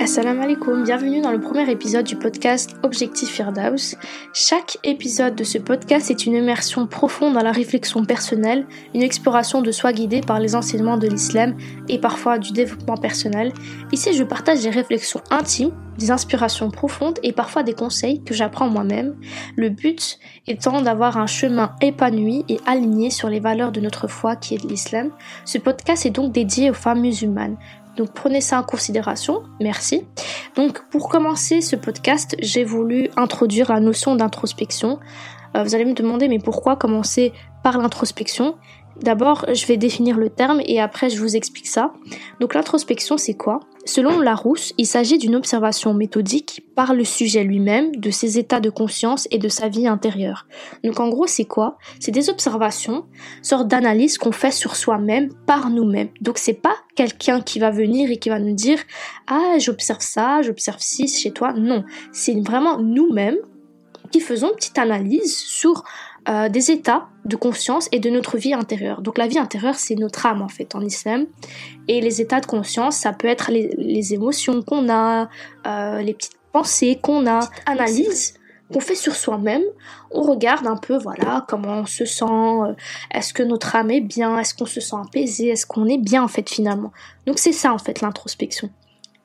Assalamu alaikum, bienvenue dans le premier épisode du podcast Objectif Firdaus. Chaque épisode de ce podcast est une immersion profonde dans la réflexion personnelle, une exploration de soi guidée par les enseignements de l'islam et parfois du développement personnel. Ici, je partage des réflexions intimes, des inspirations profondes et parfois des conseils que j'apprends moi-même. Le but étant d'avoir un chemin épanoui et aligné sur les valeurs de notre foi qui est l'islam. Ce podcast est donc dédié aux femmes musulmanes. Donc prenez ça en considération, merci. Donc pour commencer ce podcast, j'ai voulu introduire la notion d'introspection. Euh, vous allez me demander mais pourquoi commencer par l'introspection? D'abord, je vais définir le terme et après je vous explique ça. Donc l'introspection, c'est quoi? Selon Larousse, il s'agit d'une observation méthodique par le sujet lui-même de ses états de conscience et de sa vie intérieure. Donc en gros, c'est quoi? C'est des observations, sorte d'analyse qu'on fait sur soi-même par nous-mêmes. Donc c'est pas quelqu'un qui va venir et qui va nous dire "Ah, j'observe ça, j'observe ci chez toi." Non, c'est vraiment nous-mêmes qui faisons une petite analyse sur euh, des états de conscience et de notre vie intérieure. Donc la vie intérieure, c'est notre âme en fait en islam. Et les états de conscience, ça peut être les, émotions qu'on a, euh, les petites pensées qu'on a, analyse qu'on fait sur soi-même. On regarde un peu, voilà, comment on se sent, euh, est-ce que notre âme est bien, est-ce qu'on se sent apaisé, est-ce qu'on est bien en fait finalement. Donc c'est ça en fait l'introspection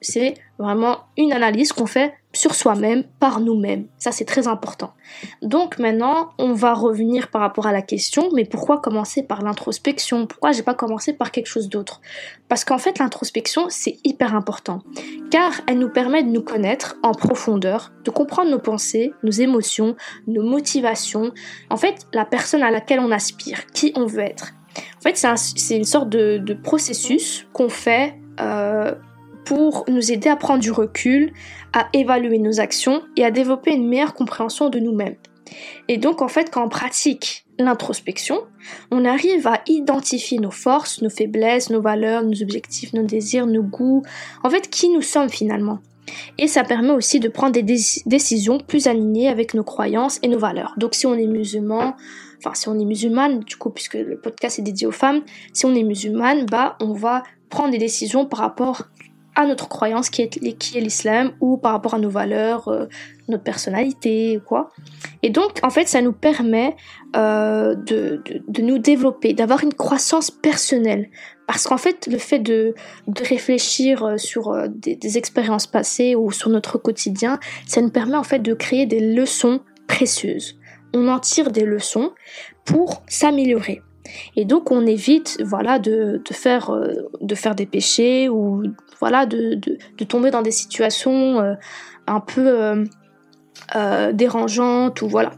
c'est vraiment une analyse qu'on fait sur soi-même, par nous-mêmes. Ça, c'est très important. Donc maintenant, on va revenir par rapport à la question, mais pourquoi commencer par l'introspection? Pourquoi j'ai pas commencé par quelque chose d'autre? Parce qu'en fait, l'introspection, c'est hyper important, car elle nous permet de nous connaître en profondeur, de comprendre nos pensées, nos émotions, nos motivations, en fait, la personne à laquelle on aspire, qui on veut être. En fait, c'est une sorte de, processus qu'on fait euh, pour nous aider à prendre du recul, à évaluer nos actions et à développer une meilleure compréhension de nous-mêmes. Et donc en fait quand on pratique l'introspection, on arrive à identifier nos forces, nos faiblesses, nos valeurs, nos objectifs, nos désirs, nos goûts, en fait qui nous sommes finalement. Et ça permet aussi de prendre des décisions plus alignées avec nos croyances et nos valeurs. Donc si on est musulman, enfin si on est musulmane, du coup puisque le podcast est dédié aux femmes, si on est musulmane, bah on va prendre des décisions par rapport à notre croyance qui est, qui est l'islam ou par rapport à nos valeurs, euh, notre personnalité, quoi. Et donc, en fait, ça nous permet euh, de, de, nous développer, d'avoir une croissance personnelle. Parce qu'en fait, le fait de, de réfléchir euh, sur des, des expériences passées ou sur notre quotidien, ça nous permet en fait de créer des leçons précieuses. On en tire des leçons pour s'améliorer. Et donc on évite voilà de, de faire de faire des péchés ou voilà, de, de, tomber dans des situations euh, un peu euh, euh, dérangeantes ou voilà.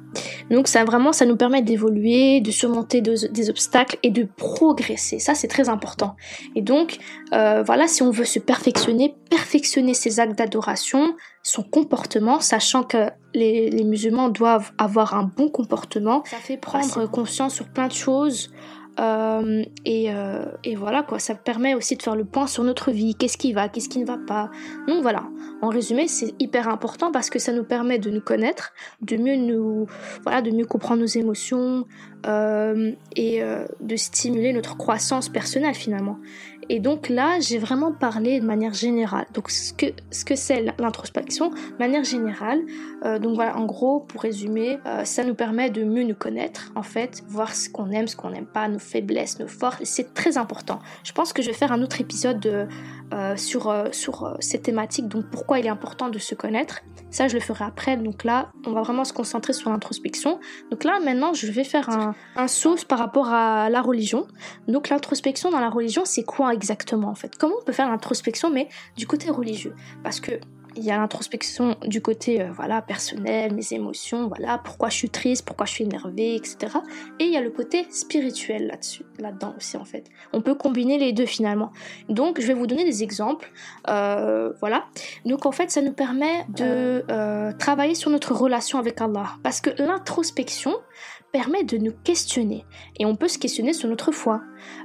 Donc ça vraiment, ça nous permet d'évoluer, de surmonter des obstacles et de progresser. Ça c'est très important. Et donc voilà, si on veut se perfectionner, perfectionner ses actes d'adoration, son comportement, sachant que les, les, musulmans doivent avoir un bon comportement. Ça fait prendre conscience sur plein de choses. Euh, et, euh, et, voilà quoi, ça permet aussi de faire le point sur notre vie, qu'est-ce qui va, qu'est-ce qui ne va pas. Donc voilà, en résumé, c'est hyper important parce que ça nous permet de nous connaître, de mieux nous, voilà, de mieux comprendre nos émotions euh, et de stimuler notre croissance personnelle finalement. Et donc là, j'ai vraiment parlé de manière générale. Donc ce que ce que c'est l'introspection, manière générale. Euh, donc voilà, en gros, pour résumer, euh, ça nous permet de mieux nous connaître, en fait, voir ce qu'on aime, ce qu'on n'aime pas, nos faiblesses, nos forces. C'est très important. Je pense que je vais faire un autre épisode de, euh, sur sur cette thématique. Donc pourquoi il est important de se connaître. Ça, je le ferai après. Donc là, on va vraiment se concentrer sur l'introspection. Donc là, maintenant, je vais faire un, un saut par rapport à la religion. Donc l'introspection dans la religion, c'est quoi exactement en fait? Comment on peut faire l'introspection mais du côté religieux? Parce que il y a l'introspection du côté euh, voilà personnel, mes émotions, voilà pourquoi je suis triste, pourquoi je suis énervée, etc. Et il y a le côté spirituel là-dessus, là-dedans aussi en fait. On peut combiner les deux finalement. Donc je vais vous donner des exemples, euh, voilà. Donc en fait ça nous permet de euh, travailler sur notre relation avec Allah, parce que l'introspection permet de nous questionner et on peut se questionner sur notre foi,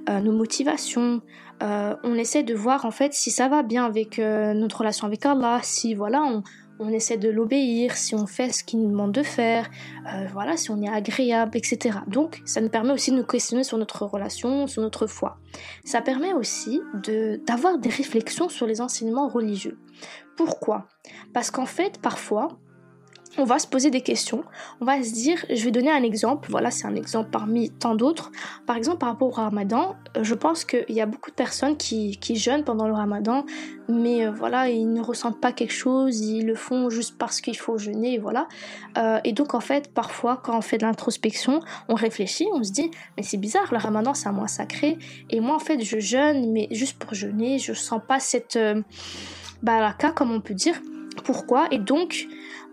nos motivations, euh, on essaie de voir en fait si ça va bien avec euh, notre relation avec Allah, si voilà on, on essaie de l'obéir, si on fait ce qu'il nous demande de faire, euh, voilà, si on est agréable, etc. Donc, ça nous permet aussi de nous questionner sur notre relation, sur notre foi. Ça permet aussi de d'avoir des réflexions sur les enseignements religieux. Pourquoi? Parce qu'en fait, parfois, on va se poser des questions, on va se dire, je vais donner un exemple, voilà c'est un exemple parmi tant d'autres. Par exemple par rapport au ramadan, euh, je pense qu'il y a beaucoup de personnes qui, qui jeûnent pendant le ramadan, mais euh, voilà, ils ne ressentent pas quelque chose, ils le font juste parce qu'il faut jeûner, voilà. Euh, et donc en fait, parfois quand on fait de l'introspection, on réfléchit, on se dit, mais c'est bizarre, le ramadan c'est un mois sacré, et moi en fait je jeûne, mais juste pour jeûner, je sens pas cette baraka comme on peut dire. Pourquoi? Et donc,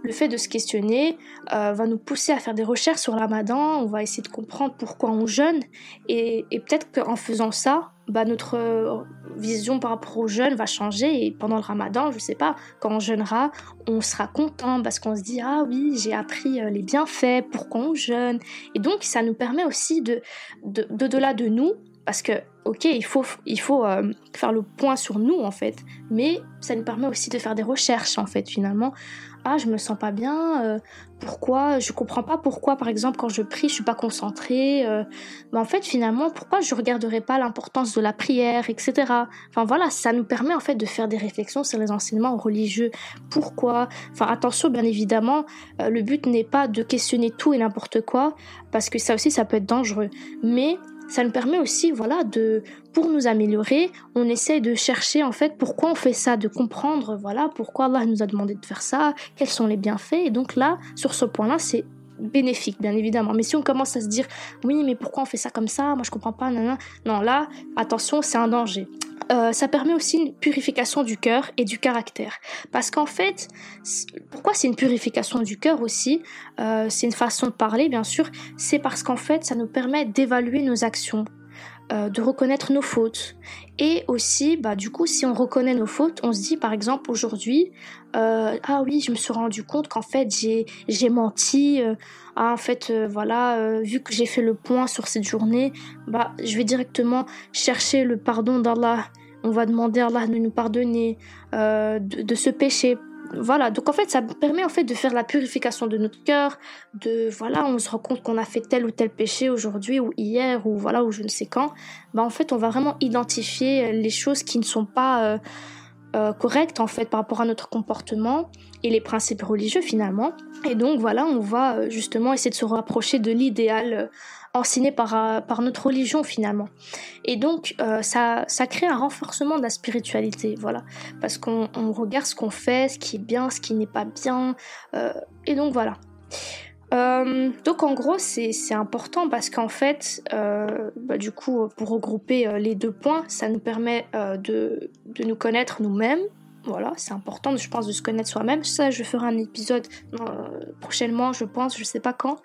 le fait de se questionner euh, va nous pousser à faire des recherches sur le ramadan, on va essayer de comprendre pourquoi on jeûne, et, peut-être qu'en faisant ça, bah, notre vision par rapport au jeûne va changer, et pendant le ramadan, je sais pas, quand on jeûnera, on sera content parce qu'on se dit ah oui, j'ai appris euh, les bienfaits, pourquoi on jeûne, et donc ça nous permet aussi de, de, de, de nous, parce que ok, il faut, il faut euh, faire le point sur nous en fait, mais ça nous permet aussi de faire des recherches en fait finalement. Ah je me sens pas bien euh, pourquoi je comprends pas pourquoi par exemple quand je prie je suis pas concentrée euh, en fait finalement pourquoi je regarderai pas l'importance de la prière etc enfin voilà ça nous permet en fait de faire des réflexions sur les enseignements religieux. Pourquoi? Enfin attention bien évidemment le but n'est pas de questionner tout et n'importe quoi parce que ça aussi ça peut être dangereux. Mais ça nous permet aussi, voilà, de, pour nous améliorer, on essaie de chercher en fait pourquoi on fait ça, de comprendre, voilà, pourquoi Allah nous a demandé de faire ça, quels sont les bienfaits. Et donc là, sur ce point-là, c'est bénéfique, bien évidemment. Mais si on commence à se dire, oui, mais pourquoi on fait ça comme ça? Moi, je comprends pas. Non, non là, attention, c'est un danger. Euh, ça permet aussi une purification du cœur et du caractère. Parce qu'en fait, pourquoi c'est une purification du cœur aussi? Euh, C'est une façon de parler, bien sûr. C'est parce qu'en fait, ça nous permet d'évaluer nos actions, euh, de reconnaître nos fautes. Et aussi, bah, du coup, si on reconnaît nos fautes, on se dit, par exemple, aujourd'hui, ah oui, je me suis rendu compte qu'en fait, j'ai, menti. ah, en fait, voilà, vu que j'ai fait le point sur cette journée, bah, je vais directement chercher le pardon d'Allah on va demander à Allah de nous pardonner euh, de, ce péché. Voilà, donc en fait, ça permet en fait de faire la purification de notre cœur, de voilà, on se rend compte qu'on a fait tel ou tel péché aujourd'hui ou hier ou voilà ou je ne sais quand. Bah en fait, on va vraiment identifier les choses qui ne sont pas euh, euh, correctes en fait par rapport à notre comportement et les principes religieux finalement. Et donc voilà, on va justement essayer de se rapprocher de l'idéal enseigné par, euh, par notre religion finalement. Et donc euh, ça, ça crée un renforcement de la spiritualité, voilà, parce qu'on regarde ce qu'on fait, ce qui est bien, ce qui n'est pas bien, euh, et donc voilà. donc en gros c'est important parce qu'en fait bah, du coup pour regrouper les deux points ça nous permet de, de nous connaître nous-mêmes voilà, c'est important, je pense, de se connaître soi-même. Ça, je ferai un épisode prochainement, je pense, je sais pas quand,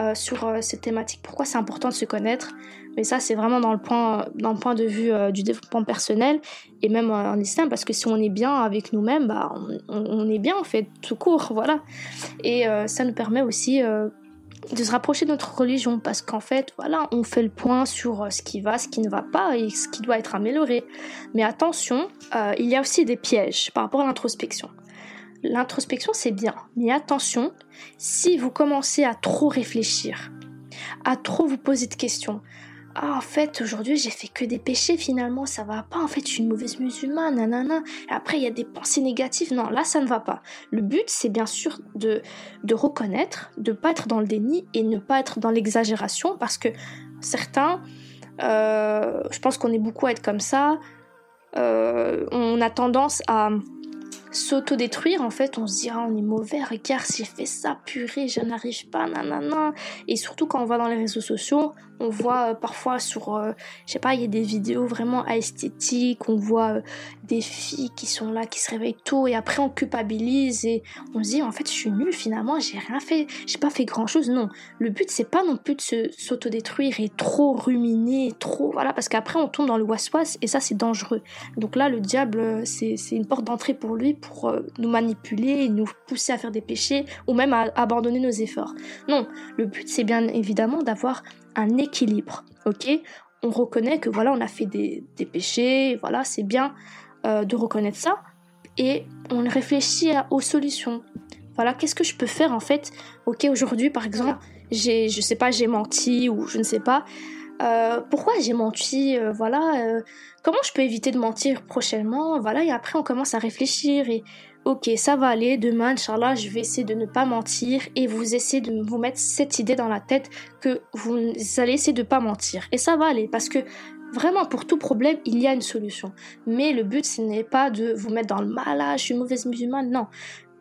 euh, sur euh, cette thématique. Pourquoi c'est important de se connaître? Mais ça, c'est vraiment dans le point, dans le point de vue euh, du développement personnel et même en islam, parce que si on est bien avec nous-mêmes, bah, on, est bien en fait, tout court, voilà. Et ça nous permet aussi de se rapprocher de notre religion, parce qu'en fait, voilà, on fait le point sur ce qui va, ce qui ne va pas et ce qui doit être amélioré. Mais attention, il y a aussi des pièges par rapport à l'introspection l'introspection c'est bien, mais attention, si vous commencez à trop réfléchir, à trop vous poser de questions, ah en fait aujourd'hui j'ai fait que des péchés finalement ça va pas. En fait je suis une mauvaise musulmane nanana et après il y a des pensées négatives. Non là ça ne va pas. Le but c'est bien sûr de reconnaître de pas être dans le déni et ne pas être dans l'exagération parce que certains euh, je pense qu'on est beaucoup à être comme ça. Euh, on a tendance à s'autodétruire, en fait, on se dit, on est mauvais, regarde, j'ai fait ça, purée, je n'arrive pas, nanana. Et surtout quand on va dans les réseaux sociaux, on voit euh, parfois sur, euh, je sais pas, il y a des vidéos vraiment esthétiques, on voit euh, des filles qui sont là, qui se réveillent tôt, et après on culpabilise et on se dit, en fait, je suis nulle finalement, j'ai rien fait, j'ai pas fait grand chose. Non, le but c'est pas non plus de s'autodétruire et trop ruminer, trop, voilà, parce qu'après on tombe dans le was-was et ça c'est dangereux. Donc là, le diable, c'est une porte d'entrée pour lui pour nous manipuler nous pousser à faire des péchés ou même à abandonner nos efforts. Non, le but c'est bien évidemment d'avoir un équilibre, ok? On reconnaît que voilà, on a fait des, péchés, voilà, c'est bien euh, de reconnaître ça, et on réfléchit aux solutions. Voilà, qu'est-ce que je peux faire en fait? Ok, aujourd'hui par exemple, j'ai, je sais pas, j'ai menti ou je ne sais pas. Euh, pourquoi j'ai menti? Euh, Voilà, euh, comment je peux éviter de mentir prochainement? Voilà, et après on commence à réfléchir et ok, ça va aller. Demain, Inch'Allah, je vais essayer de ne pas mentir et vous essayez de vous mettre cette idée dans la tête que vous allez essayer de ne pas mentir et ça va aller parce que Vraiment, pour tout problème, il y a une solution. Mais le but, ce n'est pas de vous mettre dans le mal, ah, je suis mauvaise musulmane. Non,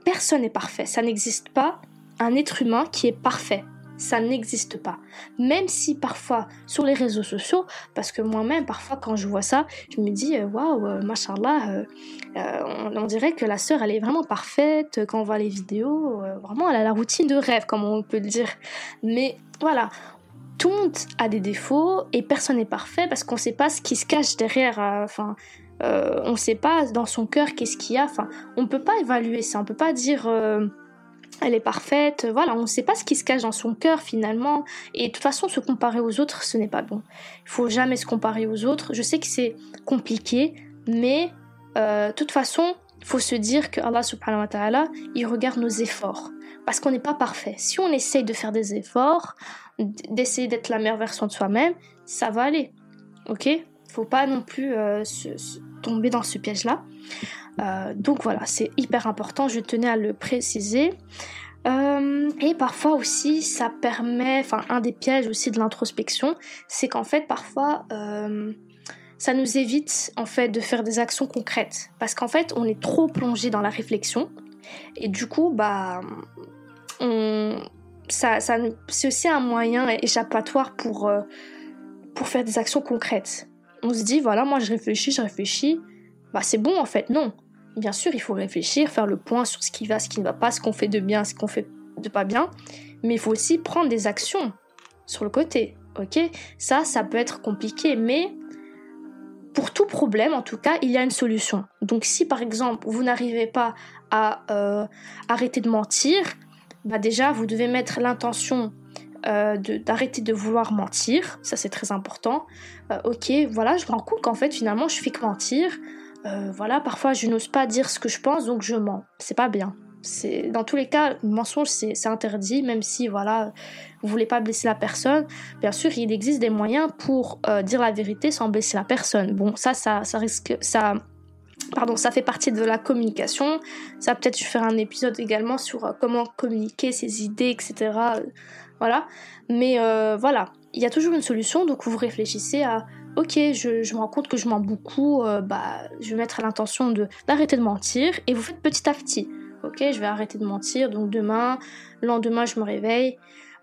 personne n'est parfait. Ça n'existe pas un être humain qui est parfait. Ça n'existe pas. Même si parfois sur les réseaux sociaux, parce que moi-même parfois quand je vois ça, je me dis euh, waouh, euh, machallah, euh, on, dirait que la sœur elle est vraiment parfaite quand on voit les vidéos. vraiment, elle a la routine de rêve, comme on peut le dire. Mais voilà, tout le monde a des défauts et personne n'est parfait parce qu'on ne sait pas ce qui se cache derrière. Euh, enfin, euh, on ne sait pas dans son cœur qu'est-ce qu'il y a. Enfin, on ne peut pas évaluer ça. On ne peut pas dire euh, elle est parfaite. Voilà, on ne sait pas ce qui se cache dans son cœur finalement. Et de toute façon, se comparer aux autres, ce n'est pas bon. Il faut jamais se comparer aux autres. Je sais que c'est compliqué, mais de toute façon, il faut se dire que Allah subhanahu wa ta'ala, il regarde nos efforts. Parce qu'on n'est pas parfait. Si on essaye de faire des efforts, d'essayer d'être la meilleure version de soi-même, ça va aller. Ok? Faut pas non plus euh, tomber dans ce piège-là. Euh, donc voilà, c'est hyper important, je tenais à le préciser. Euh, et parfois aussi, ça permet, enfin un des pièges aussi de l'introspection, c'est qu'en fait parfois ça nous évite en fait de faire des actions concrètes parce qu'en fait on est trop plongé dans la réflexion et du coup bah ça, c'est aussi un moyen échappatoire pour, euh, pour faire des actions concrètes. On se dit, voilà, moi je réfléchis, je réfléchis. Bah c'est bon en fait, non. Bien sûr, il faut réfléchir, faire le point sur ce qui va, ce qui ne va pas, ce qu'on fait de bien, ce qu'on fait de pas bien. Mais il faut aussi prendre des actions sur le côté. Ok? Ça, ça peut être compliqué, mais pour tout problème, en tout cas, il y a une solution. Donc si par exemple, vous n'arrivez pas à euh, arrêter de mentir, bah déjà, vous devez mettre l'intention euh, d'arrêter de, vouloir mentir. Ça, c'est très important. Euh, ok, voilà, je me rends compte qu'en fait, finalement, je fais que mentir. Euh, voilà, parfois, je n'ose pas dire ce que je pense, donc je mens. C'est pas bien. C'est dans tous les cas, le mensonge c'est interdit, même si voilà, vous voulez pas blesser la personne. Bien sûr, il existe des moyens pour dire la vérité sans blesser la personne. Bon, ça, ça, ça risque, ça Pardon, ça fait partie de la communication. Ça peut-être je ferai un épisode également sur euh, comment communiquer ses idées, etc. Euh, voilà. Mais euh, voilà, il y a toujours une solution. Donc vous réfléchissez à ok, je, me rends compte que je mens beaucoup. bah, je vais mettre à l'intention d'arrêter de mentir et vous faites petit à petit. Ok, je vais arrêter de mentir. Donc demain, lendemain, je me réveille.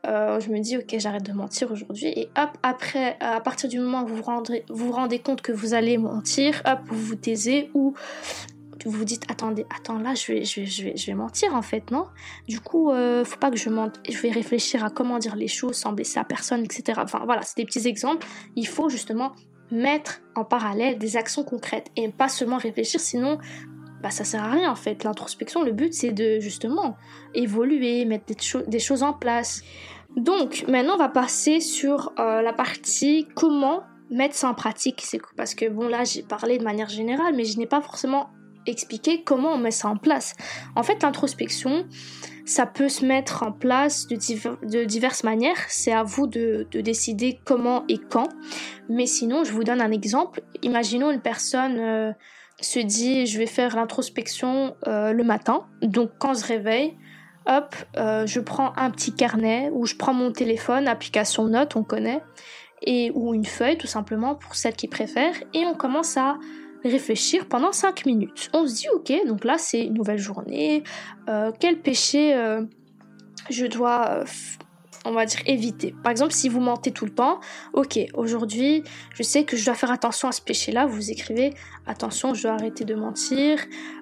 Euh, je me dis ok j'arrête de mentir aujourd'hui et hop après à partir du moment où vous vous rendez, vous, rendez compte que vous allez mentir hop vous vous taisez ou vous vous dites attendez attends là je vais, je vais, je vais, je vais mentir en fait non? Du coup euh, faut pas que je mente je vais réfléchir à comment dire les choses sans blesser la personne etc enfin voilà c'est des petits exemples il faut justement mettre en parallèle des actions concrètes et pas seulement réfléchir sinon bah ça sert à rien en fait. L'introspection, le but c'est de justement évoluer, mettre des, des, choses en place. Donc maintenant on va passer sur euh, la partie comment mettre ça en pratique. Parce que bon là j'ai parlé de manière générale, mais je n'ai pas forcément expliqué comment on met ça en place. En fait l'introspection, ça peut se mettre en place de, diverses manières. C'est à vous de, de, décider comment et quand. Mais sinon, je vous donne un exemple. Imaginons une personne euh, se dit je vais faire l'introspection euh, le matin. Donc quand je réveille, hop, euh, je prends un petit carnet ou je prends mon téléphone, application note, on connaît, et ou une feuille tout simplement pour celles qui préfèrent, et on commence à réfléchir pendant 5 minutes. On se dit ok, donc là c'est une nouvelle journée, euh, quel péché je dois on va dire éviter. Par exemple, si vous mentez tout le temps, ok, aujourd'hui, je sais que je dois faire attention à ce péché-là. Vous écrivez attention, je dois arrêter de mentir,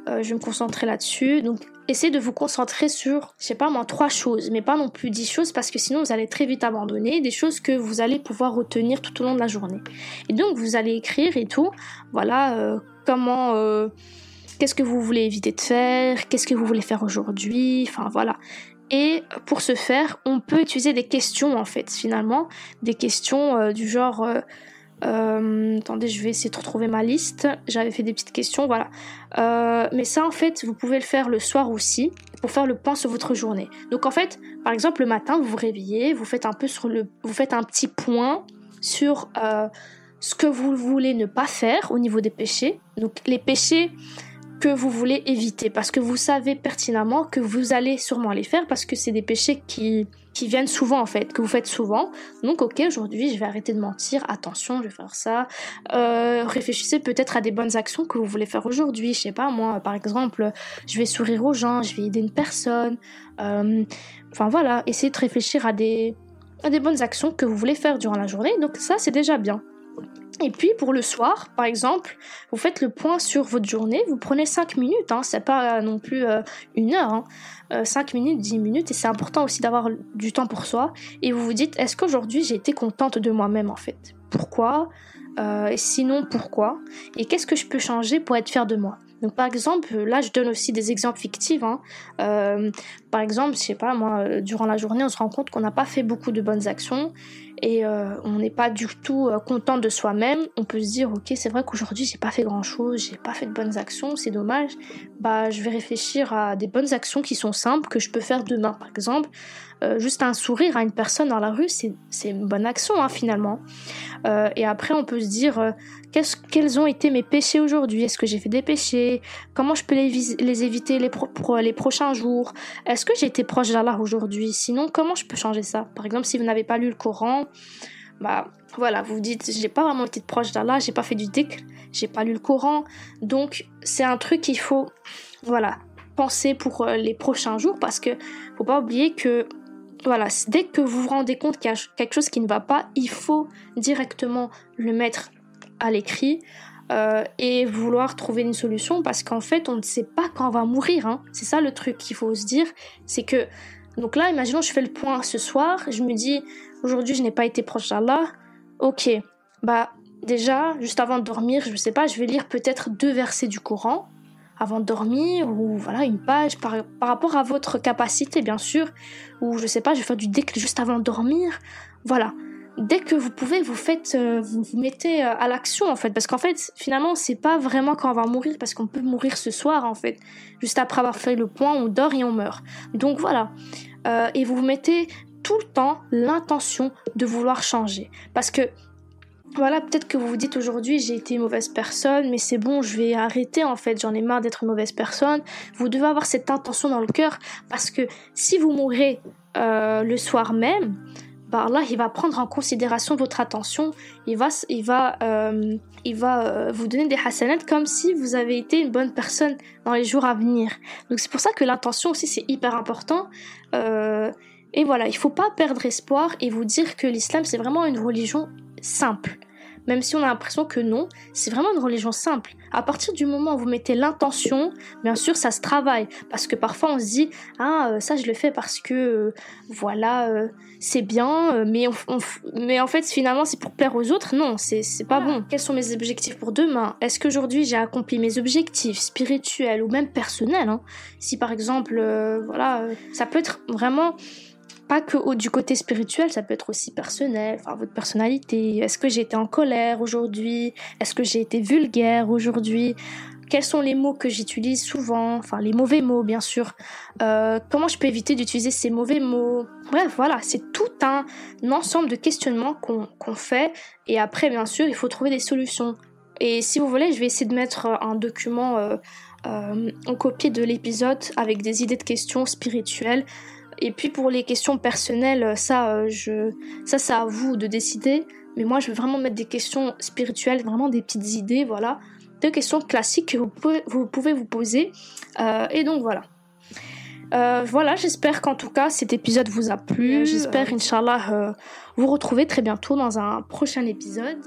euh, je vais me concentrer là-dessus. Donc, essayez de vous concentrer sur, je sais pas moi, trois choses, mais pas non plus dix choses parce que sinon vous allez très vite abandonner des choses que vous allez pouvoir retenir tout au long de la journée. Et donc, vous allez écrire et tout. Voilà, euh, comment. Euh, qu'est-ce que vous voulez éviter de faire, qu'est-ce que vous voulez faire aujourd'hui, enfin voilà. Et pour ce faire, on peut utiliser des questions en fait, finalement, des questions euh, du genre. Euh, euh, attendez, je vais essayer de retrouver ma liste. J'avais fait des petites questions, voilà. mais ça, en fait, vous pouvez le faire le soir aussi. pour faire le point sur votre journée. Donc en fait, par exemple, le matin, vous vous réveillez, vous faites un peu sur le, vous faites un petit point sur euh, ce que vous voulez ne pas faire au niveau des péchés. Donc les péchés que vous voulez éviter parce que vous savez pertinemment que vous allez sûrement les faire parce que c'est des péchés qui, qui viennent souvent en fait, que vous faites souvent. Donc ok, aujourd'hui je vais arrêter de mentir, attention, je vais faire ça. Euh, réfléchissez peut-être à des bonnes actions que vous voulez faire aujourd'hui. Je sais pas, moi par exemple, je vais sourire aux gens, je vais aider une personne. Euh, enfin voilà, essayez de réfléchir à des, à des bonnes actions que vous voulez faire durant la journée. Donc ça c'est déjà bien. Et puis pour le soir, par exemple, vous faites le point sur votre journée, vous prenez 5 minutes, hein, c'est pas non plus euh, une heure, hein, euh, 5 minutes, 10 minutes, et c'est important aussi d'avoir du temps pour soi, et vous vous dites, est-ce qu'aujourd'hui j'ai été contente de moi-même en fait? Pourquoi? Euh, sinon, pourquoi? Et qu'est-ce que je peux changer pour être fière de moi? Donc par exemple, là je donne aussi des exemples fictifs. Hein. Euh, par exemple, je sais pas, moi, euh, durant la journée, on se rend compte qu'on n'a pas fait beaucoup de bonnes actions et euh, on n'est pas du tout euh, content de soi-même, on peut se dire ok c'est vrai qu'aujourd'hui j'ai pas fait grand chose, j'ai pas fait de bonnes actions, c'est dommage. Bah je vais réfléchir à des bonnes actions qui sont simples que je peux faire demain par exemple. Euh, juste un sourire à une personne dans la rue, c'est une bonne action hein, finalement. Euh, et après on peut se dire euh, quels ont été mes péchés aujourd'hui? Est-ce que j'ai fait des péchés? Comment je peux les, éviter les, les prochains jours? Est-ce que j'ai été proche d'Allah aujourd'hui? Sinon comment je peux changer ça? Par exemple si vous n'avez pas lu le Coran, bah voilà, vous vous dites j'ai pas vraiment été proche d'Allah, j'ai pas fait du dhikr, j'ai pas lu le Coran, donc c'est un truc qu'il faut voilà penser pour euh, les prochains jours parce que faut pas oublier que voilà, dès que vous vous rendez compte qu'il y a quelque chose qui ne va pas, il faut directement le mettre à l'écrit euh, et vouloir trouver une solution parce qu'en fait on ne sait pas quand on va mourir. Hein. C'est ça le truc qu'il faut se dire, c'est que donc là, imaginons je fais le point ce soir, je me dis aujourd'hui je n'ai pas été proche d'Allah. Ok, bah déjà juste avant de dormir, je ne sais pas, je vais lire peut-être deux versets du Coran avant de dormir ou voilà une page par, par rapport à votre capacité bien sûr ou je sais pas je vais faire du déclic juste avant de dormir. Voilà. Dès que vous pouvez vous faites euh, vous vous mettez euh, à l'action en fait. Parce qu'en fait finalement c'est pas vraiment quand on va mourir parce qu'on peut mourir ce soir en fait. Juste après avoir fait le point on dort et on meurt. Donc voilà. Euh, et vous vous mettez tout le temps l'intention de vouloir changer. Parce que voilà, peut-être que vous vous dites aujourd'hui j'ai été une mauvaise personne, mais c'est bon, je vais arrêter en fait, j'en ai marre d'être une mauvaise personne. Vous devez avoir cette intention dans le cœur parce que si vous mourrez euh, le soir même, bah Allah il va prendre en considération votre attention, il va, il va, euh, il va euh, vous donner des hasanats comme si vous avez été une bonne personne dans les jours à venir. Donc c'est pour ça que l'intention aussi c'est hyper important. et voilà, il faut pas perdre espoir et vous dire que l'islam c'est vraiment une religion simple. Même si on a l'impression que non, c'est vraiment une religion simple. À partir du moment où vous mettez l'intention, bien sûr, ça se travaille. Parce que parfois on se dit, ah, euh, ça je le fais parce que, euh, voilà, euh, c'est bien, mais, mais en fait, finalement, c'est pour plaire aux autres. Non, c'est pas bon. Quels sont mes objectifs pour demain? Est-ce qu'aujourd'hui j'ai accompli mes objectifs spirituels ou même personnels hein? Si par exemple, voilà, ça peut être vraiment pas que du côté spirituel, ça peut être aussi personnel, enfin votre personnalité. Est-ce que j'ai été en colère aujourd'hui? Est-ce que j'ai été vulgaire aujourd'hui? Quels sont les mots que j'utilise souvent? Enfin les mauvais mots bien sûr. Euh, comment je peux éviter d'utiliser ces mauvais mots? Bref, voilà, c'est tout un, ensemble de questionnements qu'on fait et après bien sûr il faut trouver des solutions. Et si vous voulez, je vais essayer de mettre un document euh, euh, en copie de l'épisode avec des idées de questions spirituelles et puis pour les questions personnelles, ça, euh, je, ça, c'est à vous de décider. Mais moi, je veux vraiment mettre des questions spirituelles, vraiment des petites idées, voilà, des questions classiques que vous pouvez vous, pouvez vous poser. Euh, et donc voilà. Euh, voilà, j'espère qu'en tout cas cet épisode vous a plu. J'espère, Inch'Allah, vous retrouver très bientôt dans un prochain épisode.